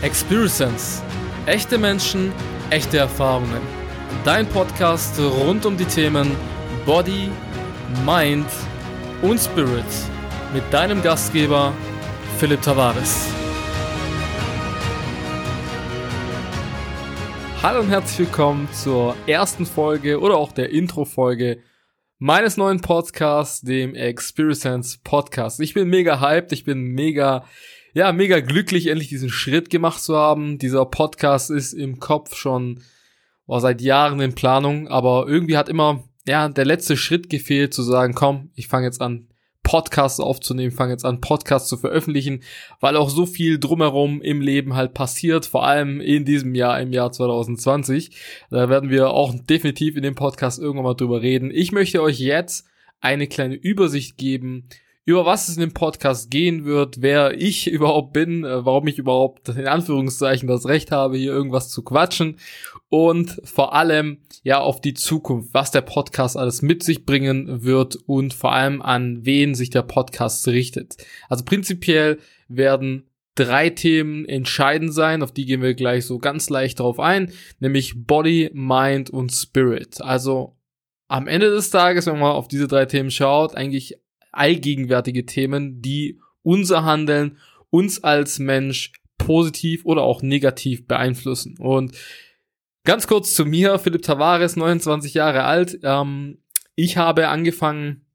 Experience. Echte Menschen, echte Erfahrungen. Dein Podcast rund um die Themen Body, Mind und Spirit. Mit deinem Gastgeber Philipp Tavares. Hallo und herzlich willkommen zur ersten Folge oder auch der Intro-Folge meines neuen Podcasts, dem Experience Podcast. Ich bin mega hyped, ich bin mega ja, mega glücklich, endlich diesen Schritt gemacht zu haben. Dieser Podcast ist im Kopf schon oh, seit Jahren in Planung, aber irgendwie hat immer ja der letzte Schritt gefehlt, zu sagen, komm, ich fange jetzt an, Podcasts aufzunehmen, fange jetzt an, Podcasts zu veröffentlichen, weil auch so viel drumherum im Leben halt passiert, vor allem in diesem Jahr, im Jahr 2020. Da werden wir auch definitiv in dem Podcast irgendwann mal drüber reden. Ich möchte euch jetzt eine kleine Übersicht geben über was es in dem Podcast gehen wird, wer ich überhaupt bin, äh, warum ich überhaupt in Anführungszeichen das Recht habe, hier irgendwas zu quatschen und vor allem ja auf die Zukunft, was der Podcast alles mit sich bringen wird und vor allem an wen sich der Podcast richtet. Also prinzipiell werden drei Themen entscheidend sein, auf die gehen wir gleich so ganz leicht drauf ein, nämlich Body, Mind und Spirit. Also am Ende des Tages, wenn man auf diese drei Themen schaut, eigentlich allgegenwärtige Themen, die unser Handeln, uns als Mensch positiv oder auch negativ beeinflussen. Und ganz kurz zu mir, Philipp Tavares, 29 Jahre alt. Ähm, ich habe angefangen,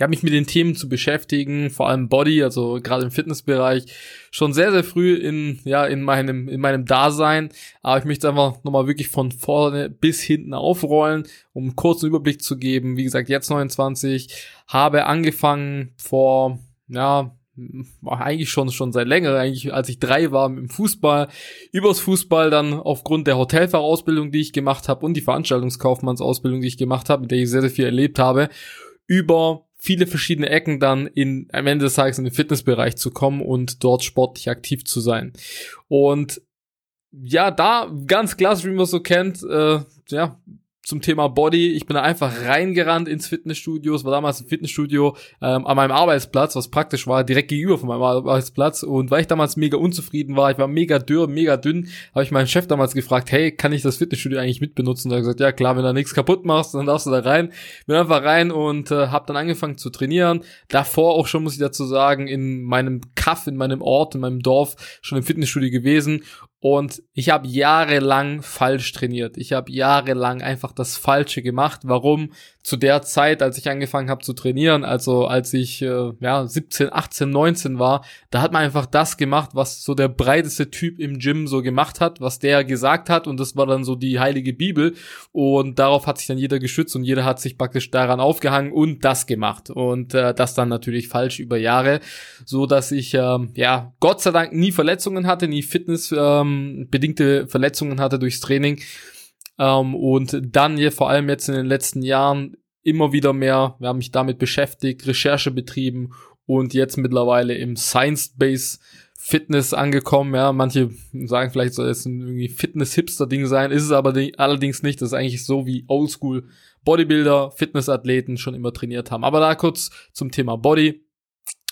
ja, mich mit den Themen zu beschäftigen, vor allem Body, also gerade im Fitnessbereich, schon sehr, sehr früh in, ja, in meinem, in meinem Dasein. Aber ich möchte einfach nochmal wirklich von vorne bis hinten aufrollen, um einen kurzen Überblick zu geben. Wie gesagt, jetzt 29, habe angefangen vor, ja, eigentlich schon schon seit länger, eigentlich als ich drei war im Fußball, übers Fußball dann aufgrund der Hotelfahrausbildung, die ich gemacht habe und die Veranstaltungskaufmannsausbildung, die ich gemacht habe, mit der ich sehr, sehr viel erlebt habe, über viele verschiedene Ecken dann in, am Ende des Tages in den Fitnessbereich zu kommen und dort sportlich aktiv zu sein. Und ja, da ganz klassisch, wie man es so kennt, äh, ja, zum Thema Body. Ich bin da einfach reingerannt ins Fitnessstudio. Es war damals ein Fitnessstudio ähm, an meinem Arbeitsplatz, was praktisch war, direkt gegenüber von meinem Arbeitsplatz. Und weil ich damals mega unzufrieden war, ich war mega dürr, mega dünn, habe ich meinen Chef damals gefragt, hey, kann ich das Fitnessstudio eigentlich mitbenutzen? Und er hat gesagt, ja klar, wenn du nichts kaputt machst, dann darfst du da rein. Bin einfach rein und äh, habe dann angefangen zu trainieren. Davor auch schon, muss ich dazu sagen, in meinem Kaff, in meinem Ort, in meinem Dorf schon im Fitnessstudio gewesen und ich habe jahrelang falsch trainiert. Ich habe jahrelang einfach das Falsche gemacht. Warum? Zu der Zeit, als ich angefangen habe zu trainieren, also als ich äh, ja 17, 18, 19 war, da hat man einfach das gemacht, was so der breiteste Typ im Gym so gemacht hat, was der gesagt hat und das war dann so die heilige Bibel und darauf hat sich dann jeder geschützt und jeder hat sich praktisch daran aufgehangen und das gemacht und äh, das dann natürlich falsch über Jahre, so dass ich äh, ja Gott sei Dank nie Verletzungen hatte, nie Fitness äh, ähm, bedingte Verletzungen hatte durchs Training. Ähm, und dann hier vor allem jetzt in den letzten Jahren immer wieder mehr, wir haben mich damit beschäftigt, Recherche betrieben und jetzt mittlerweile im Science-Based Fitness angekommen. Ja, manche sagen vielleicht soll es ein irgendwie Fitness-Hipster-Ding sein, ist es aber allerdings nicht. Das ist eigentlich so wie Oldschool Bodybuilder, Fitnessathleten schon immer trainiert haben. Aber da kurz zum Thema Body.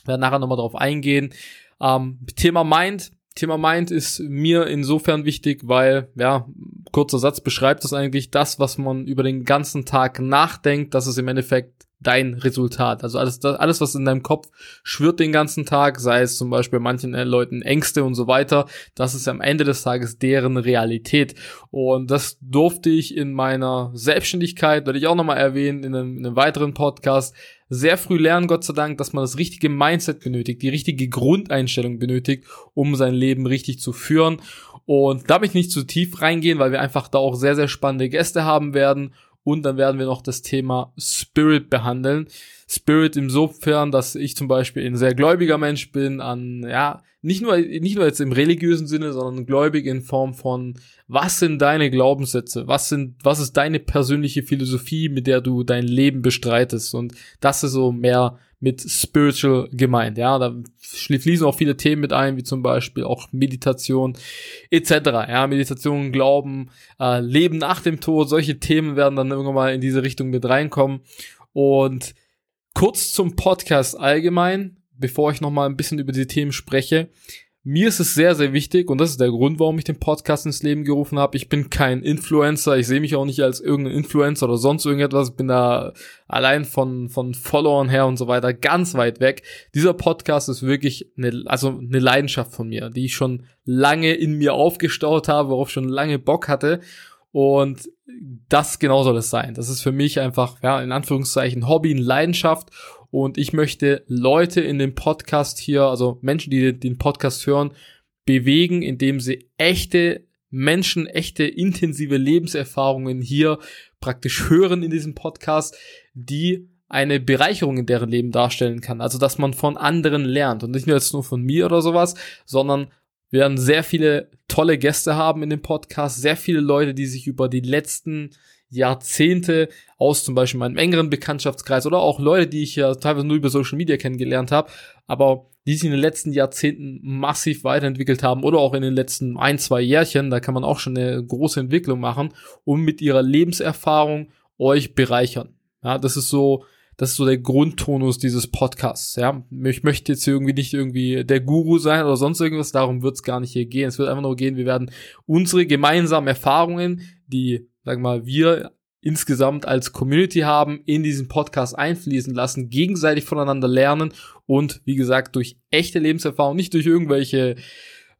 Wir werden nachher nochmal drauf eingehen. Ähm, Thema Mind Thema Mind ist mir insofern wichtig, weil, ja, kurzer Satz beschreibt es eigentlich das, was man über den ganzen Tag nachdenkt, das ist im Endeffekt dein Resultat. Also alles, alles, was in deinem Kopf schwirrt den ganzen Tag, sei es zum Beispiel manchen äh, Leuten Ängste und so weiter, das ist am Ende des Tages deren Realität. Und das durfte ich in meiner Selbstständigkeit, werde ich auch nochmal erwähnen, in einem, in einem weiteren Podcast, sehr früh lernen, Gott sei Dank, dass man das richtige Mindset benötigt, die richtige Grundeinstellung benötigt, um sein Leben richtig zu führen. Und da ich nicht zu tief reingehen, weil wir einfach da auch sehr, sehr spannende Gäste haben werden und dann werden wir noch das Thema Spirit behandeln. Spirit insofern, dass ich zum Beispiel ein sehr gläubiger Mensch bin, an, ja, nicht nur, nicht nur jetzt im religiösen Sinne, sondern gläubig in Form von, was sind deine Glaubenssätze? Was sind, was ist deine persönliche Philosophie, mit der du dein Leben bestreitest? Und das ist so mehr mit spiritual gemeint. Ja, da fließen auch viele Themen mit ein, wie zum Beispiel auch Meditation etc. Ja, Meditation, Glauben, äh, Leben nach dem Tod, solche Themen werden dann irgendwann mal in diese Richtung mit reinkommen. Und kurz zum Podcast allgemein, bevor ich noch mal ein bisschen über die Themen spreche. Mir ist es sehr, sehr wichtig und das ist der Grund, warum ich den Podcast ins Leben gerufen habe. Ich bin kein Influencer, ich sehe mich auch nicht als irgendein Influencer oder sonst irgendetwas. Ich bin da allein von, von Followern her und so weiter ganz weit weg. Dieser Podcast ist wirklich eine, also eine Leidenschaft von mir, die ich schon lange in mir aufgestaut habe, worauf ich schon lange Bock hatte. Und das genau soll es sein. Das ist für mich einfach, ja, in Anführungszeichen Hobby, eine Leidenschaft und ich möchte Leute in dem Podcast hier, also Menschen, die den Podcast hören, bewegen, indem sie echte Menschen, echte intensive Lebenserfahrungen hier praktisch hören in diesem Podcast, die eine Bereicherung in deren Leben darstellen kann. Also, dass man von anderen lernt und nicht nur jetzt nur von mir oder sowas, sondern wir werden sehr viele tolle Gäste haben in dem Podcast, sehr viele Leute, die sich über die letzten Jahrzehnte aus zum Beispiel meinem engeren Bekanntschaftskreis oder auch Leute, die ich ja teilweise nur über Social Media kennengelernt habe, aber die sich in den letzten Jahrzehnten massiv weiterentwickelt haben oder auch in den letzten ein, zwei Jährchen, da kann man auch schon eine große Entwicklung machen und mit ihrer Lebenserfahrung euch bereichern. Ja, das ist so, das ist so der Grundtonus dieses Podcasts, ja. Ich möchte jetzt irgendwie nicht irgendwie der Guru sein oder sonst irgendwas, darum wird es gar nicht hier gehen. Es wird einfach nur gehen, wir werden unsere gemeinsamen Erfahrungen, die sag mal, wir insgesamt als Community haben, in diesen Podcast einfließen lassen, gegenseitig voneinander lernen und wie gesagt durch echte Lebenserfahrung, nicht durch irgendwelche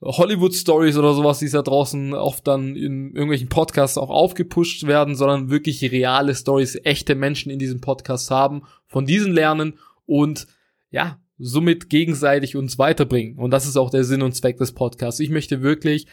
Hollywood-Stories oder sowas, die da draußen oft dann in irgendwelchen Podcasts auch aufgepusht werden, sondern wirklich reale Stories, echte Menschen in diesem Podcast haben, von diesen lernen und ja, somit gegenseitig uns weiterbringen. Und das ist auch der Sinn und Zweck des Podcasts. Ich möchte wirklich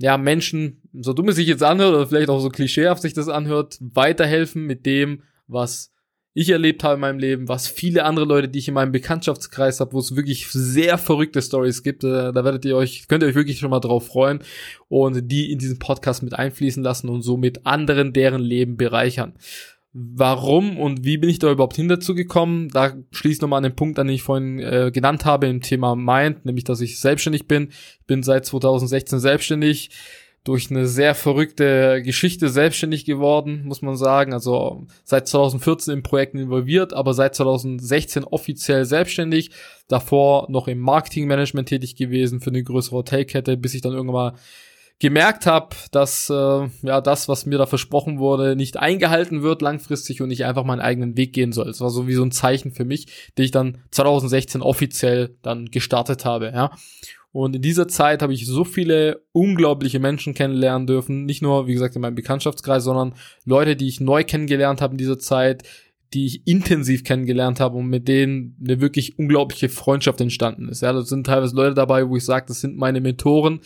ja, Menschen, so dumm es sich jetzt anhört, oder vielleicht auch so klischeehaft sich das anhört, weiterhelfen mit dem, was ich erlebt habe in meinem Leben, was viele andere Leute, die ich in meinem Bekanntschaftskreis habe, wo es wirklich sehr verrückte Stories gibt, äh, da werdet ihr euch, könnt ihr euch wirklich schon mal drauf freuen und die in diesen Podcast mit einfließen lassen und somit anderen deren Leben bereichern. Warum und wie bin ich da überhaupt hin dazu gekommen? Da schließt nochmal an den Punkt an, den ich vorhin äh, genannt habe im Thema Mind, nämlich dass ich selbstständig bin. Ich bin seit 2016 selbstständig, durch eine sehr verrückte Geschichte selbstständig geworden, muss man sagen. Also seit 2014 in Projekten involviert, aber seit 2016 offiziell selbstständig. Davor noch im Marketingmanagement tätig gewesen für eine größere Hotelkette, bis ich dann irgendwann mal gemerkt habe, dass äh, ja das, was mir da versprochen wurde, nicht eingehalten wird langfristig und ich einfach meinen eigenen Weg gehen soll. Es war so wie so ein Zeichen für mich, den ich dann 2016 offiziell dann gestartet habe, ja. Und in dieser Zeit habe ich so viele unglaubliche Menschen kennenlernen dürfen, nicht nur wie gesagt in meinem Bekanntschaftskreis, sondern Leute, die ich neu kennengelernt habe in dieser Zeit, die ich intensiv kennengelernt habe und mit denen eine wirklich unglaubliche Freundschaft entstanden ist. Ja, das sind teilweise Leute dabei, wo ich sage, das sind meine Mentoren,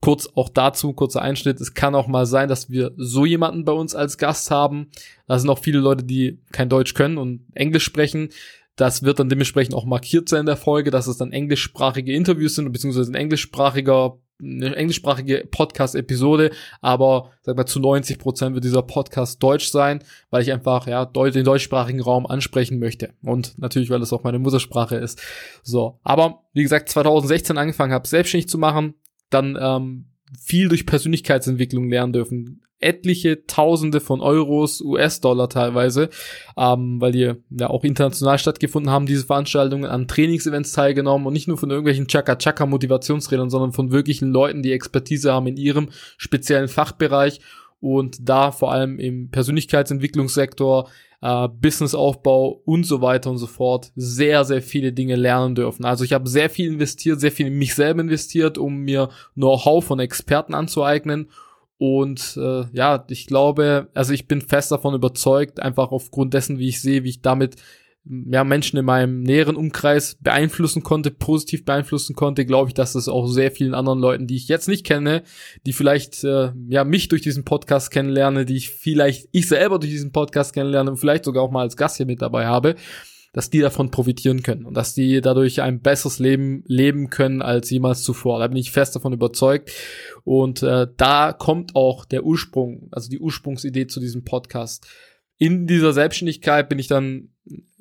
Kurz auch dazu, kurzer Einschnitt. Es kann auch mal sein, dass wir so jemanden bei uns als Gast haben. Da sind auch viele Leute, die kein Deutsch können und Englisch sprechen. Das wird dann dementsprechend auch markiert sein in der Folge, dass es dann englischsprachige Interviews sind, beziehungsweise ein englischsprachiger eine englischsprachige Podcast-Episode, aber sag mal zu 90 Prozent wird dieser Podcast deutsch sein, weil ich einfach ja den deutschsprachigen Raum ansprechen möchte und natürlich, weil es auch meine Muttersprache ist. So, aber wie gesagt, 2016 angefangen habe, selbstständig zu machen, dann ähm, viel durch Persönlichkeitsentwicklung lernen dürfen. Etliche Tausende von Euros, US-Dollar teilweise, ähm, weil die ja auch international stattgefunden haben, diese Veranstaltungen, an Trainingsevents teilgenommen und nicht nur von irgendwelchen Chaka-Chaka-Motivationsredern, sondern von wirklichen Leuten, die Expertise haben in ihrem speziellen Fachbereich und da vor allem im Persönlichkeitsentwicklungssektor äh, Businessaufbau und so weiter und so fort sehr, sehr viele Dinge lernen dürfen. Also ich habe sehr viel investiert, sehr viel in mich selber investiert, um mir Know-how von Experten anzueignen. Und äh, ja, ich glaube, also ich bin fest davon überzeugt, einfach aufgrund dessen, wie ich sehe, wie ich damit ja, Menschen in meinem näheren Umkreis beeinflussen konnte, positiv beeinflussen konnte, glaube ich, dass das auch sehr vielen anderen Leuten, die ich jetzt nicht kenne, die vielleicht äh, ja mich durch diesen Podcast kennenlerne, die ich vielleicht ich selber durch diesen Podcast kennenlerne und vielleicht sogar auch mal als Gast hier mit dabei habe, dass die davon profitieren können und dass die dadurch ein besseres Leben leben können als jemals zuvor. Da bin ich fest davon überzeugt. Und äh, da kommt auch der Ursprung, also die Ursprungsidee zu diesem Podcast. In dieser Selbstständigkeit bin ich dann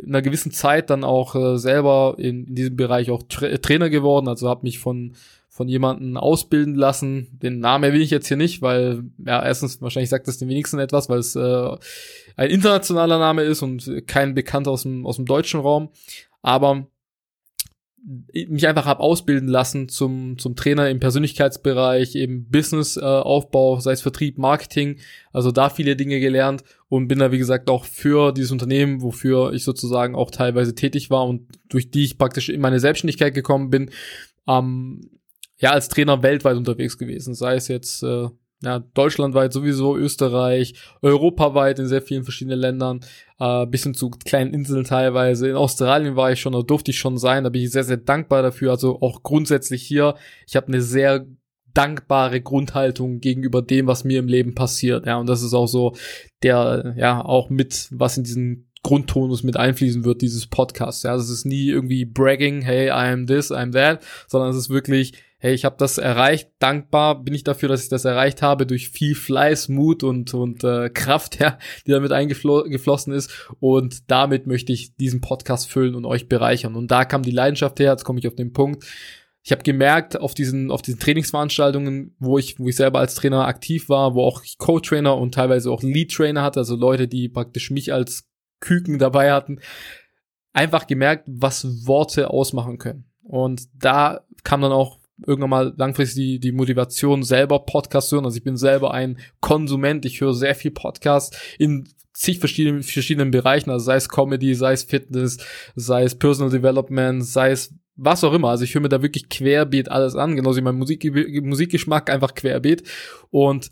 einer gewissen Zeit dann auch äh, selber in, in diesem Bereich auch Tra Trainer geworden, also habe mich von von jemanden ausbilden lassen. Den Namen will ich jetzt hier nicht, weil ja erstens wahrscheinlich sagt das den wenigsten etwas, weil es äh, ein internationaler Name ist und kein Bekannter aus dem aus dem deutschen Raum. Aber mich einfach habe ausbilden lassen zum, zum Trainer im Persönlichkeitsbereich, im Businessaufbau, äh, sei es Vertrieb, Marketing, also da viele Dinge gelernt und bin da, wie gesagt, auch für dieses Unternehmen, wofür ich sozusagen auch teilweise tätig war und durch die ich praktisch in meine Selbstständigkeit gekommen bin, ähm, ja, als Trainer weltweit unterwegs gewesen, sei es jetzt äh, ja, deutschlandweit sowieso, Österreich, europaweit in sehr vielen verschiedenen Ländern, äh, bis hin zu kleinen Inseln teilweise. In Australien war ich schon, da durfte ich schon sein, da bin ich sehr, sehr dankbar dafür. Also auch grundsätzlich hier, ich habe eine sehr dankbare Grundhaltung gegenüber dem, was mir im Leben passiert. Ja, und das ist auch so der, ja, auch mit, was in diesen Grundtonus mit einfließen wird, dieses Podcast. Ja, es ist nie irgendwie bragging, hey, I am this, I am that, sondern es ist wirklich, hey, ich habe das erreicht, dankbar bin ich dafür, dass ich das erreicht habe, durch viel Fleiß, Mut und, und äh, Kraft, ja, die damit eingeflossen ist. Und damit möchte ich diesen Podcast füllen und euch bereichern. Und da kam die Leidenschaft her, jetzt komme ich auf den Punkt. Ich habe gemerkt, auf diesen, auf diesen Trainingsveranstaltungen, wo ich, wo ich selber als Trainer aktiv war, wo auch ich Co-Trainer und teilweise auch Lead-Trainer hatte, also Leute, die praktisch mich als Küken dabei hatten, einfach gemerkt, was Worte ausmachen können. Und da kam dann auch irgendwann mal langfristig die, die Motivation, selber Podcast zu hören. Also ich bin selber ein Konsument, ich höre sehr viel Podcast in zig verschiedenen, verschiedenen Bereichen, also sei es Comedy, sei es Fitness, sei es Personal Development, sei es was auch immer. Also ich höre mir da wirklich querbeet alles an, genauso wie mein Musik, Musikgeschmack einfach querbeet. Und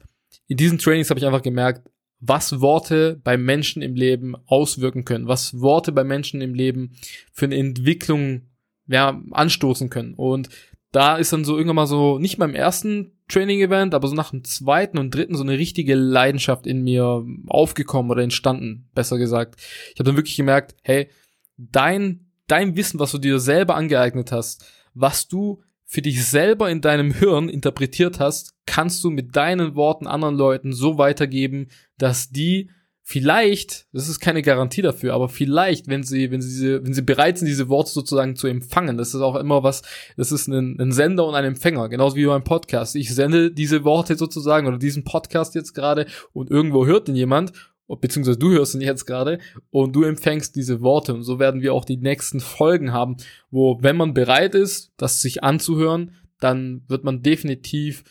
in diesen Trainings habe ich einfach gemerkt, was Worte bei Menschen im Leben auswirken können, was Worte bei Menschen im Leben für eine Entwicklung ja, anstoßen können. Und da ist dann so irgendwann mal so, nicht beim ersten Training-Event, aber so nach dem zweiten und dritten so eine richtige Leidenschaft in mir aufgekommen oder entstanden, besser gesagt. Ich habe dann wirklich gemerkt, hey, dein, dein Wissen, was du dir selber angeeignet hast, was du für dich selber in deinem Hirn interpretiert hast, kannst du mit deinen Worten anderen Leuten so weitergeben, dass die vielleicht, das ist keine Garantie dafür, aber vielleicht, wenn sie, wenn sie, wenn sie bereit sind, diese Worte sozusagen zu empfangen, das ist auch immer was, das ist ein, ein Sender und ein Empfänger, genauso wie beim Podcast. Ich sende diese Worte sozusagen oder diesen Podcast jetzt gerade und irgendwo hört ihn jemand beziehungsweise du hörst ihn jetzt gerade und du empfängst diese Worte und so werden wir auch die nächsten Folgen haben, wo wenn man bereit ist, das sich anzuhören, dann wird man definitiv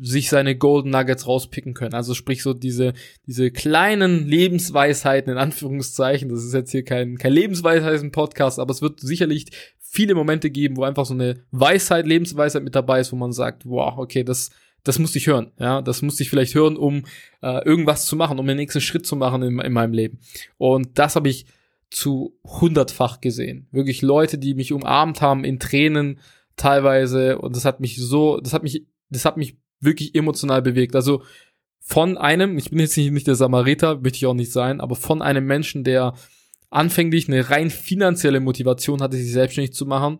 sich seine Golden Nuggets rauspicken können. Also sprich so diese, diese kleinen Lebensweisheiten in Anführungszeichen. Das ist jetzt hier kein, kein Lebensweisheiten-Podcast, aber es wird sicherlich viele Momente geben, wo einfach so eine Weisheit, Lebensweisheit mit dabei ist, wo man sagt, wow, okay, das, das musste ich hören. Ja, das musste ich vielleicht hören, um äh, irgendwas zu machen, um den nächsten Schritt zu machen in, in meinem Leben. Und das habe ich zu hundertfach gesehen. Wirklich Leute, die mich umarmt haben in Tränen teilweise. Und das hat mich so, das hat mich, das hat mich wirklich emotional bewegt. Also von einem, ich bin jetzt nicht, der Samariter, möchte ich auch nicht sein, aber von einem Menschen, der anfänglich eine rein finanzielle Motivation hatte, sich selbstständig zu machen,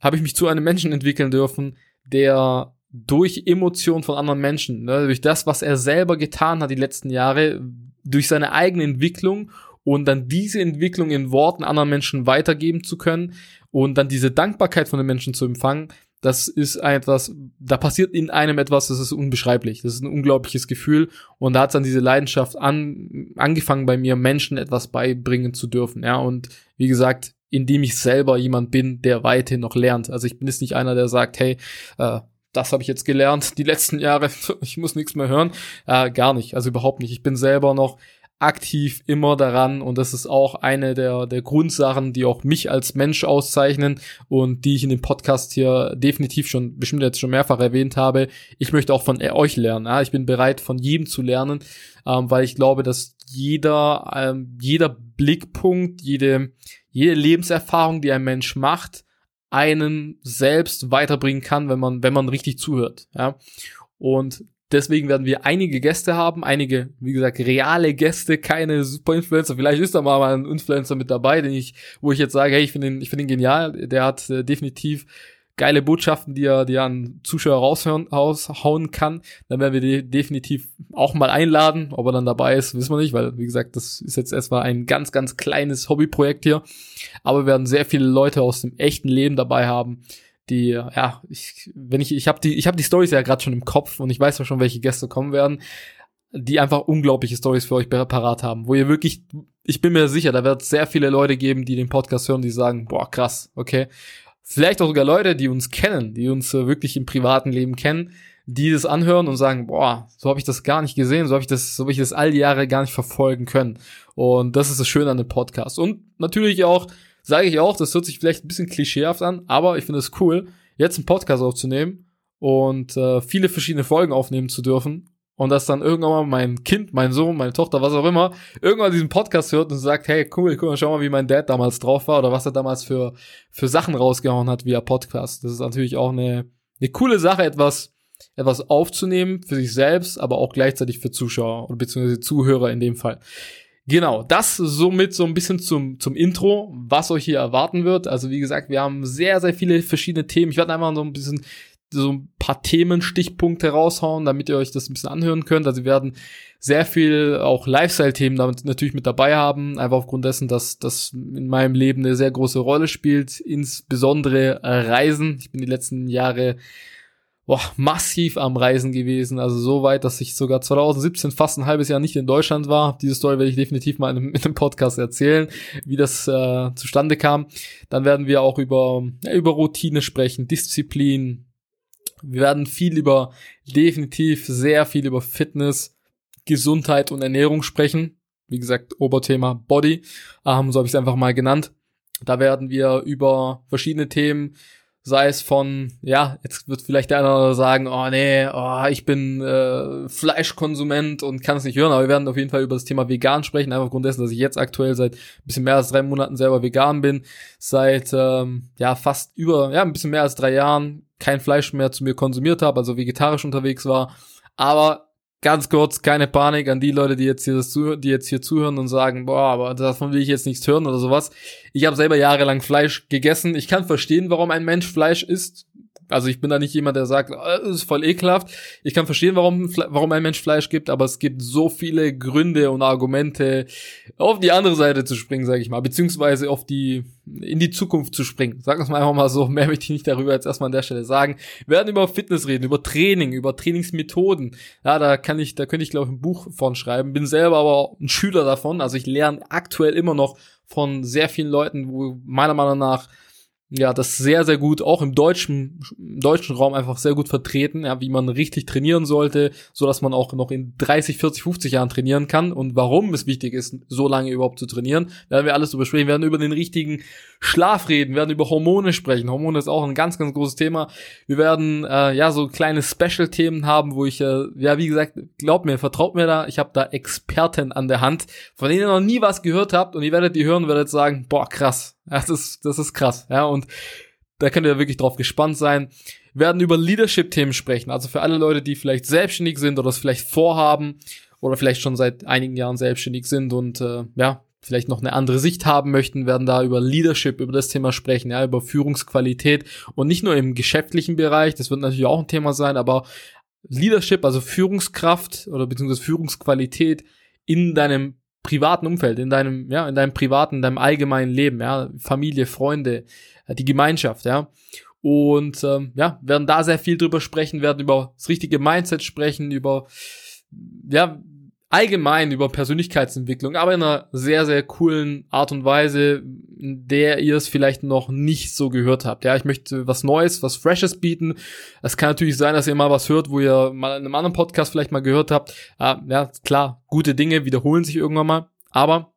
habe ich mich zu einem Menschen entwickeln dürfen, der durch Emotionen von anderen Menschen, ne, durch das, was er selber getan hat die letzten Jahre, durch seine eigene Entwicklung und dann diese Entwicklung in Worten anderen Menschen weitergeben zu können und dann diese Dankbarkeit von den Menschen zu empfangen, das ist etwas, da passiert in einem etwas, das ist unbeschreiblich. Das ist ein unglaubliches Gefühl. Und da hat dann diese Leidenschaft an, angefangen bei mir, Menschen etwas beibringen zu dürfen. Ja, und wie gesagt, indem ich selber jemand bin, der weiterhin noch lernt. Also ich bin jetzt nicht einer, der sagt, hey, äh, das habe ich jetzt gelernt, die letzten Jahre, ich muss nichts mehr hören. Äh, gar nicht, also überhaupt nicht. Ich bin selber noch aktiv immer daran und das ist auch eine der, der Grundsachen, die auch mich als Mensch auszeichnen und die ich in dem Podcast hier definitiv schon, bestimmt jetzt schon mehrfach erwähnt habe. Ich möchte auch von euch lernen. Ja? Ich bin bereit, von jedem zu lernen, ähm, weil ich glaube, dass jeder, ähm, jeder Blickpunkt, jede, jede Lebenserfahrung, die ein Mensch macht, einen selbst weiterbringen kann, wenn man, wenn man richtig zuhört. Ja? Und Deswegen werden wir einige Gäste haben, einige, wie gesagt, reale Gäste, keine Super-Influencer. Vielleicht ist da mal ein Influencer mit dabei, den ich, wo ich jetzt sage, hey, ich finde ihn, ich finde ihn genial. Der hat äh, definitiv geile Botschaften, die er, die er an Zuschauer raushören, raushauen kann. Dann werden wir die definitiv auch mal einladen. Ob er dann dabei ist, wissen wir nicht, weil, wie gesagt, das ist jetzt erstmal ein ganz, ganz kleines Hobbyprojekt hier. Aber wir werden sehr viele Leute aus dem echten Leben dabei haben, die, ja, ich, wenn ich, ich habe die, ich habe die Stories ja gerade schon im Kopf und ich weiß ja schon, welche Gäste kommen werden, die einfach unglaubliche Stories für euch parat haben, wo ihr wirklich, ich bin mir sicher, da wird es sehr viele Leute geben, die den Podcast hören, die sagen, boah, krass, okay. vielleicht auch sogar Leute, die uns kennen, die uns äh, wirklich im privaten Leben kennen, die das anhören und sagen, boah, so habe ich das gar nicht gesehen, so habe ich das, so habe ich das all die Jahre gar nicht verfolgen können. Und das ist das Schöne an dem Podcast. Und natürlich auch, sage ich auch, das hört sich vielleicht ein bisschen klischeehaft an, aber ich finde es cool, jetzt einen Podcast aufzunehmen und äh, viele verschiedene Folgen aufnehmen zu dürfen und dass dann irgendwann mal mein Kind, mein Sohn, meine Tochter, was auch immer, irgendwann diesen Podcast hört und sagt, hey, cool, guck mal, schau mal, wie mein Dad damals drauf war oder was er damals für, für Sachen rausgehauen hat via Podcast. Das ist natürlich auch eine, eine coole Sache, etwas, etwas aufzunehmen für sich selbst, aber auch gleichzeitig für Zuschauer oder beziehungsweise Zuhörer in dem Fall. Genau, das somit so ein bisschen zum, zum Intro, was euch hier erwarten wird. Also wie gesagt, wir haben sehr, sehr viele verschiedene Themen. Ich werde einfach so ein bisschen so ein paar Themenstichpunkte raushauen, damit ihr euch das ein bisschen anhören könnt. Also wir werden sehr viel auch Lifestyle-Themen damit natürlich mit dabei haben, einfach aufgrund dessen, dass das in meinem Leben eine sehr große Rolle spielt, insbesondere Reisen. Ich bin die letzten Jahre boah, massiv am Reisen gewesen, also so weit, dass ich sogar 2017 fast ein halbes Jahr nicht in Deutschland war. Diese Story werde ich definitiv mal in einem, in einem Podcast erzählen, wie das äh, zustande kam. Dann werden wir auch über, ja, über Routine sprechen, Disziplin. Wir werden viel über, definitiv sehr viel über Fitness, Gesundheit und Ernährung sprechen. Wie gesagt, Oberthema Body, ähm, so habe ich es einfach mal genannt. Da werden wir über verschiedene Themen sei es von, ja, jetzt wird vielleicht der eine sagen, oh nee, oh, ich bin äh, Fleischkonsument und kann es nicht hören, aber wir werden auf jeden Fall über das Thema vegan sprechen, einfach aufgrund dessen, dass ich jetzt aktuell seit ein bisschen mehr als drei Monaten selber vegan bin, seit ähm, ja fast über, ja, ein bisschen mehr als drei Jahren kein Fleisch mehr zu mir konsumiert habe, also vegetarisch unterwegs war, aber ganz kurz, keine Panik an die Leute, die jetzt hier, das die jetzt hier zuhören und sagen, boah, aber davon will ich jetzt nichts hören oder sowas. Ich habe selber jahrelang Fleisch gegessen. Ich kann verstehen, warum ein Mensch Fleisch isst. Also ich bin da nicht jemand, der sagt, oh, das ist voll ekelhaft. Ich kann verstehen, warum, warum ein Mensch Fleisch gibt, aber es gibt so viele Gründe und Argumente, auf die andere Seite zu springen, sage ich mal, beziehungsweise auf die in die Zukunft zu springen. Wir es mal einfach mal so, mehr möchte ich nicht darüber jetzt erstmal an der Stelle sagen. Wir werden über Fitness reden, über Training, über Trainingsmethoden. Ja, da kann ich, da könnte ich glaube ich ein Buch von schreiben. Bin selber aber ein Schüler davon, also ich lerne aktuell immer noch von sehr vielen Leuten, wo meiner Meinung nach ja, das sehr, sehr gut, auch im deutschen, im deutschen Raum einfach sehr gut vertreten, ja, wie man richtig trainieren sollte, so dass man auch noch in 30, 40, 50 Jahren trainieren kann und warum es wichtig ist, so lange überhaupt zu trainieren. werden wir alles drüber sprechen, wir werden über den richtigen Schlaf reden, werden über Hormone sprechen. Hormone ist auch ein ganz, ganz großes Thema. Wir werden, äh, ja, so kleine Special-Themen haben, wo ich, äh, ja, wie gesagt, glaubt mir, vertraut mir da, ich habe da Experten an der Hand, von denen ihr noch nie was gehört habt und ihr werdet die hören werdet sagen, boah, krass, das ist, das ist krass, ja, und da könnt ihr wirklich drauf gespannt sein. Wir werden über Leadership-Themen sprechen, also für alle Leute, die vielleicht selbstständig sind oder es vielleicht vorhaben oder vielleicht schon seit einigen Jahren selbstständig sind und äh, ja, vielleicht noch eine andere Sicht haben möchten, werden da über Leadership, über das Thema sprechen, ja, über Führungsqualität und nicht nur im geschäftlichen Bereich, das wird natürlich auch ein Thema sein, aber Leadership, also Führungskraft oder beziehungsweise Führungsqualität in deinem privaten Umfeld, in deinem, ja, in deinem privaten, in deinem allgemeinen Leben, ja, Familie, Freunde, äh, die Gemeinschaft, ja. Und ähm, ja, werden da sehr viel drüber sprechen, werden über das richtige Mindset sprechen, über ja, allgemein über Persönlichkeitsentwicklung, aber in einer sehr, sehr coolen Art und Weise, in der ihr es vielleicht noch nicht so gehört habt. Ja, ich möchte was Neues, was Freshes bieten. Es kann natürlich sein, dass ihr mal was hört, wo ihr mal in einem anderen Podcast vielleicht mal gehört habt. Ja, klar, gute Dinge wiederholen sich irgendwann mal, aber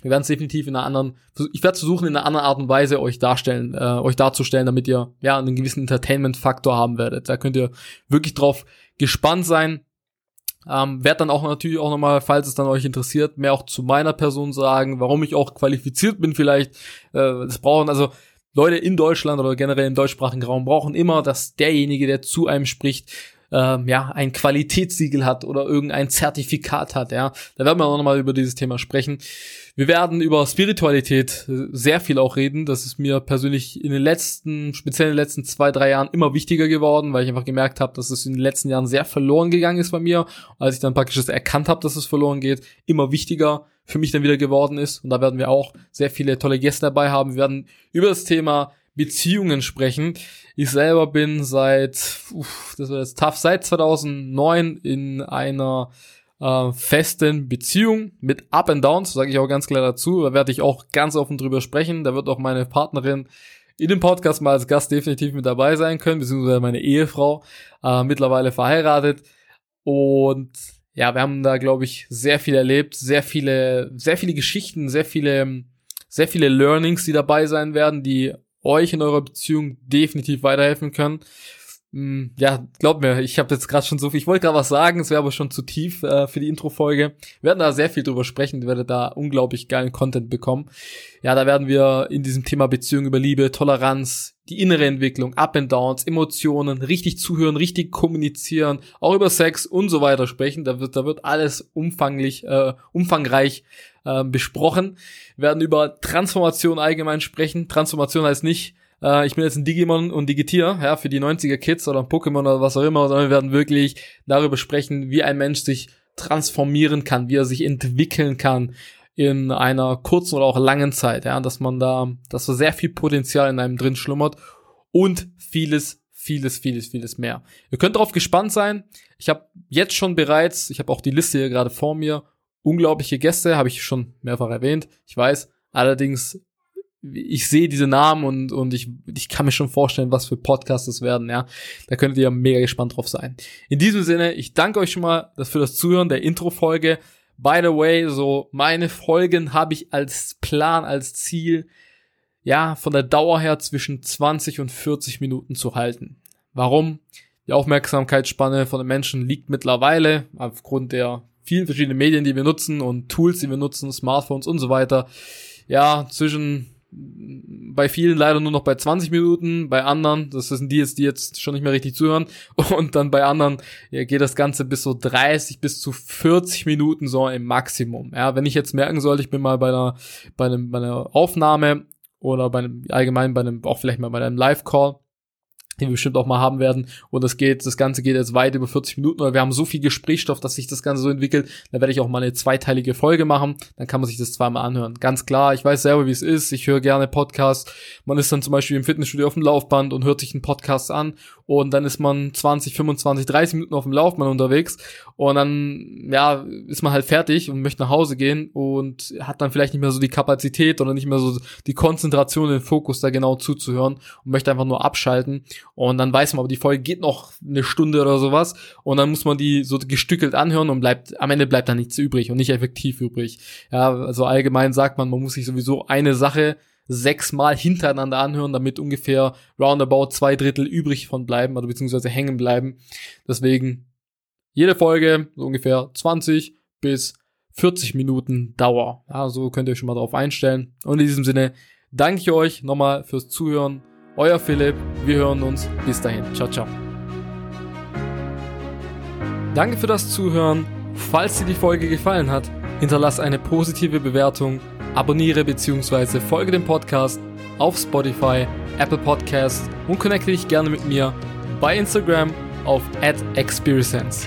wir werden es definitiv in einer anderen, ich werde versuchen, in einer anderen Art und Weise euch darstellen, äh, euch darzustellen, damit ihr ja einen gewissen Entertainment-Faktor haben werdet. Da könnt ihr wirklich drauf gespannt sein. Ähm, werd dann auch natürlich auch nochmal, falls es dann euch interessiert, mehr auch zu meiner Person sagen, warum ich auch qualifiziert bin vielleicht. Äh, das brauchen also Leute in Deutschland oder generell im deutschsprachigen Raum brauchen immer, dass derjenige, der zu einem spricht, ähm, ja, ein Qualitätssiegel hat oder irgendein Zertifikat hat, ja. Da werden wir auch nochmal über dieses Thema sprechen. Wir werden über Spiritualität äh, sehr viel auch reden. Das ist mir persönlich in den letzten, speziell in den letzten zwei, drei Jahren immer wichtiger geworden, weil ich einfach gemerkt habe, dass es in den letzten Jahren sehr verloren gegangen ist bei mir. Als ich dann praktisch das erkannt habe, dass es verloren geht, immer wichtiger für mich dann wieder geworden ist. Und da werden wir auch sehr viele tolle Gäste dabei haben. Wir werden über das Thema Beziehungen sprechen. Ich selber bin seit, uff, das war jetzt tough, seit 2009 in einer äh, festen Beziehung mit Up and Downs, sage ich auch ganz klar dazu. Da werde ich auch ganz offen drüber sprechen. Da wird auch meine Partnerin in dem Podcast mal als Gast definitiv mit dabei sein können, beziehungsweise meine Ehefrau, äh, mittlerweile verheiratet. Und ja, wir haben da, glaube ich, sehr viel erlebt, sehr viele, sehr viele Geschichten, sehr viele, sehr viele Learnings, die dabei sein werden, die euch in eurer Beziehung definitiv weiterhelfen können. Hm, ja, glaub mir, ich habe jetzt gerade schon so viel, ich wollte gerade was sagen, es wäre aber schon zu tief äh, für die Intro-Folge. Wir werden da sehr viel drüber sprechen, ihr werdet da unglaublich geilen Content bekommen. Ja, da werden wir in diesem Thema Beziehung über Liebe, Toleranz, die innere Entwicklung, Up and Downs, Emotionen, richtig zuhören, richtig kommunizieren, auch über Sex und so weiter sprechen. Da wird, da wird alles umfanglich, äh, umfangreich äh, besprochen. Wir werden über Transformation allgemein sprechen. Transformation heißt nicht, äh, ich bin jetzt ein Digimon und Digitier, ja, für die 90er Kids oder ein Pokémon oder was auch immer, sondern wir werden wirklich darüber sprechen, wie ein Mensch sich transformieren kann, wie er sich entwickeln kann in einer kurzen oder auch langen Zeit, ja, dass man da, dass so sehr viel Potenzial in einem drin schlummert und vieles, vieles, vieles, vieles mehr. Ihr könnt darauf gespannt sein. Ich habe jetzt schon bereits, ich habe auch die Liste hier gerade vor mir, unglaubliche Gäste, habe ich schon mehrfach erwähnt. Ich weiß, allerdings ich sehe diese Namen und, und ich, ich kann mir schon vorstellen, was für Podcasts es werden, ja. Da könntet ihr mega gespannt drauf sein. In diesem Sinne, ich danke euch schon mal für das Zuhören der Intro-Folge. By the way, so meine Folgen habe ich als Plan, als Ziel, ja, von der Dauer her zwischen 20 und 40 Minuten zu halten. Warum? Die Aufmerksamkeitsspanne von den Menschen liegt mittlerweile aufgrund der vielen verschiedenen Medien, die wir nutzen und Tools, die wir nutzen, Smartphones und so weiter. Ja, zwischen bei vielen leider nur noch bei 20 Minuten, bei anderen, das sind die jetzt, die jetzt schon nicht mehr richtig zuhören, und dann bei anderen ja, geht das Ganze bis so 30 bis zu 40 Minuten so im Maximum. Ja, wenn ich jetzt merken sollte, ich bin mal bei einer, bei einem, bei einer Aufnahme oder bei einem, allgemein bei einem, auch vielleicht mal bei einem Live-Call, die wir bestimmt auch mal haben werden. Und das geht, das Ganze geht jetzt weit über 40 Minuten, weil wir haben so viel Gesprächsstoff, dass sich das Ganze so entwickelt. Da werde ich auch mal eine zweiteilige Folge machen. Dann kann man sich das zweimal anhören. Ganz klar, ich weiß selber, wie es ist. Ich höre gerne Podcasts. Man ist dann zum Beispiel im Fitnessstudio auf dem Laufband und hört sich einen Podcast an. Und dann ist man 20, 25, 30 Minuten auf dem Laufband unterwegs. Und dann, ja, ist man halt fertig und möchte nach Hause gehen und hat dann vielleicht nicht mehr so die Kapazität oder nicht mehr so die Konzentration, den Fokus da genau zuzuhören und möchte einfach nur abschalten. Und dann weiß man, aber die Folge geht noch eine Stunde oder sowas. Und dann muss man die so gestückelt anhören und bleibt, am Ende bleibt da nichts übrig und nicht effektiv übrig. Ja, also allgemein sagt man, man muss sich sowieso eine Sache sechsmal hintereinander anhören, damit ungefähr roundabout zwei Drittel übrig von bleiben, oder beziehungsweise hängen bleiben. Deswegen jede Folge so ungefähr 20 bis 40 Minuten Dauer. Ja, so könnt ihr euch schon mal drauf einstellen. Und in diesem Sinne danke ich euch nochmal fürs Zuhören. Euer Philipp, wir hören uns. Bis dahin. Ciao, ciao. Danke für das Zuhören. Falls dir die Folge gefallen hat, hinterlass eine positive Bewertung, abonniere bzw. folge dem Podcast auf Spotify, Apple Podcasts und connecte dich gerne mit mir bei Instagram auf @experience.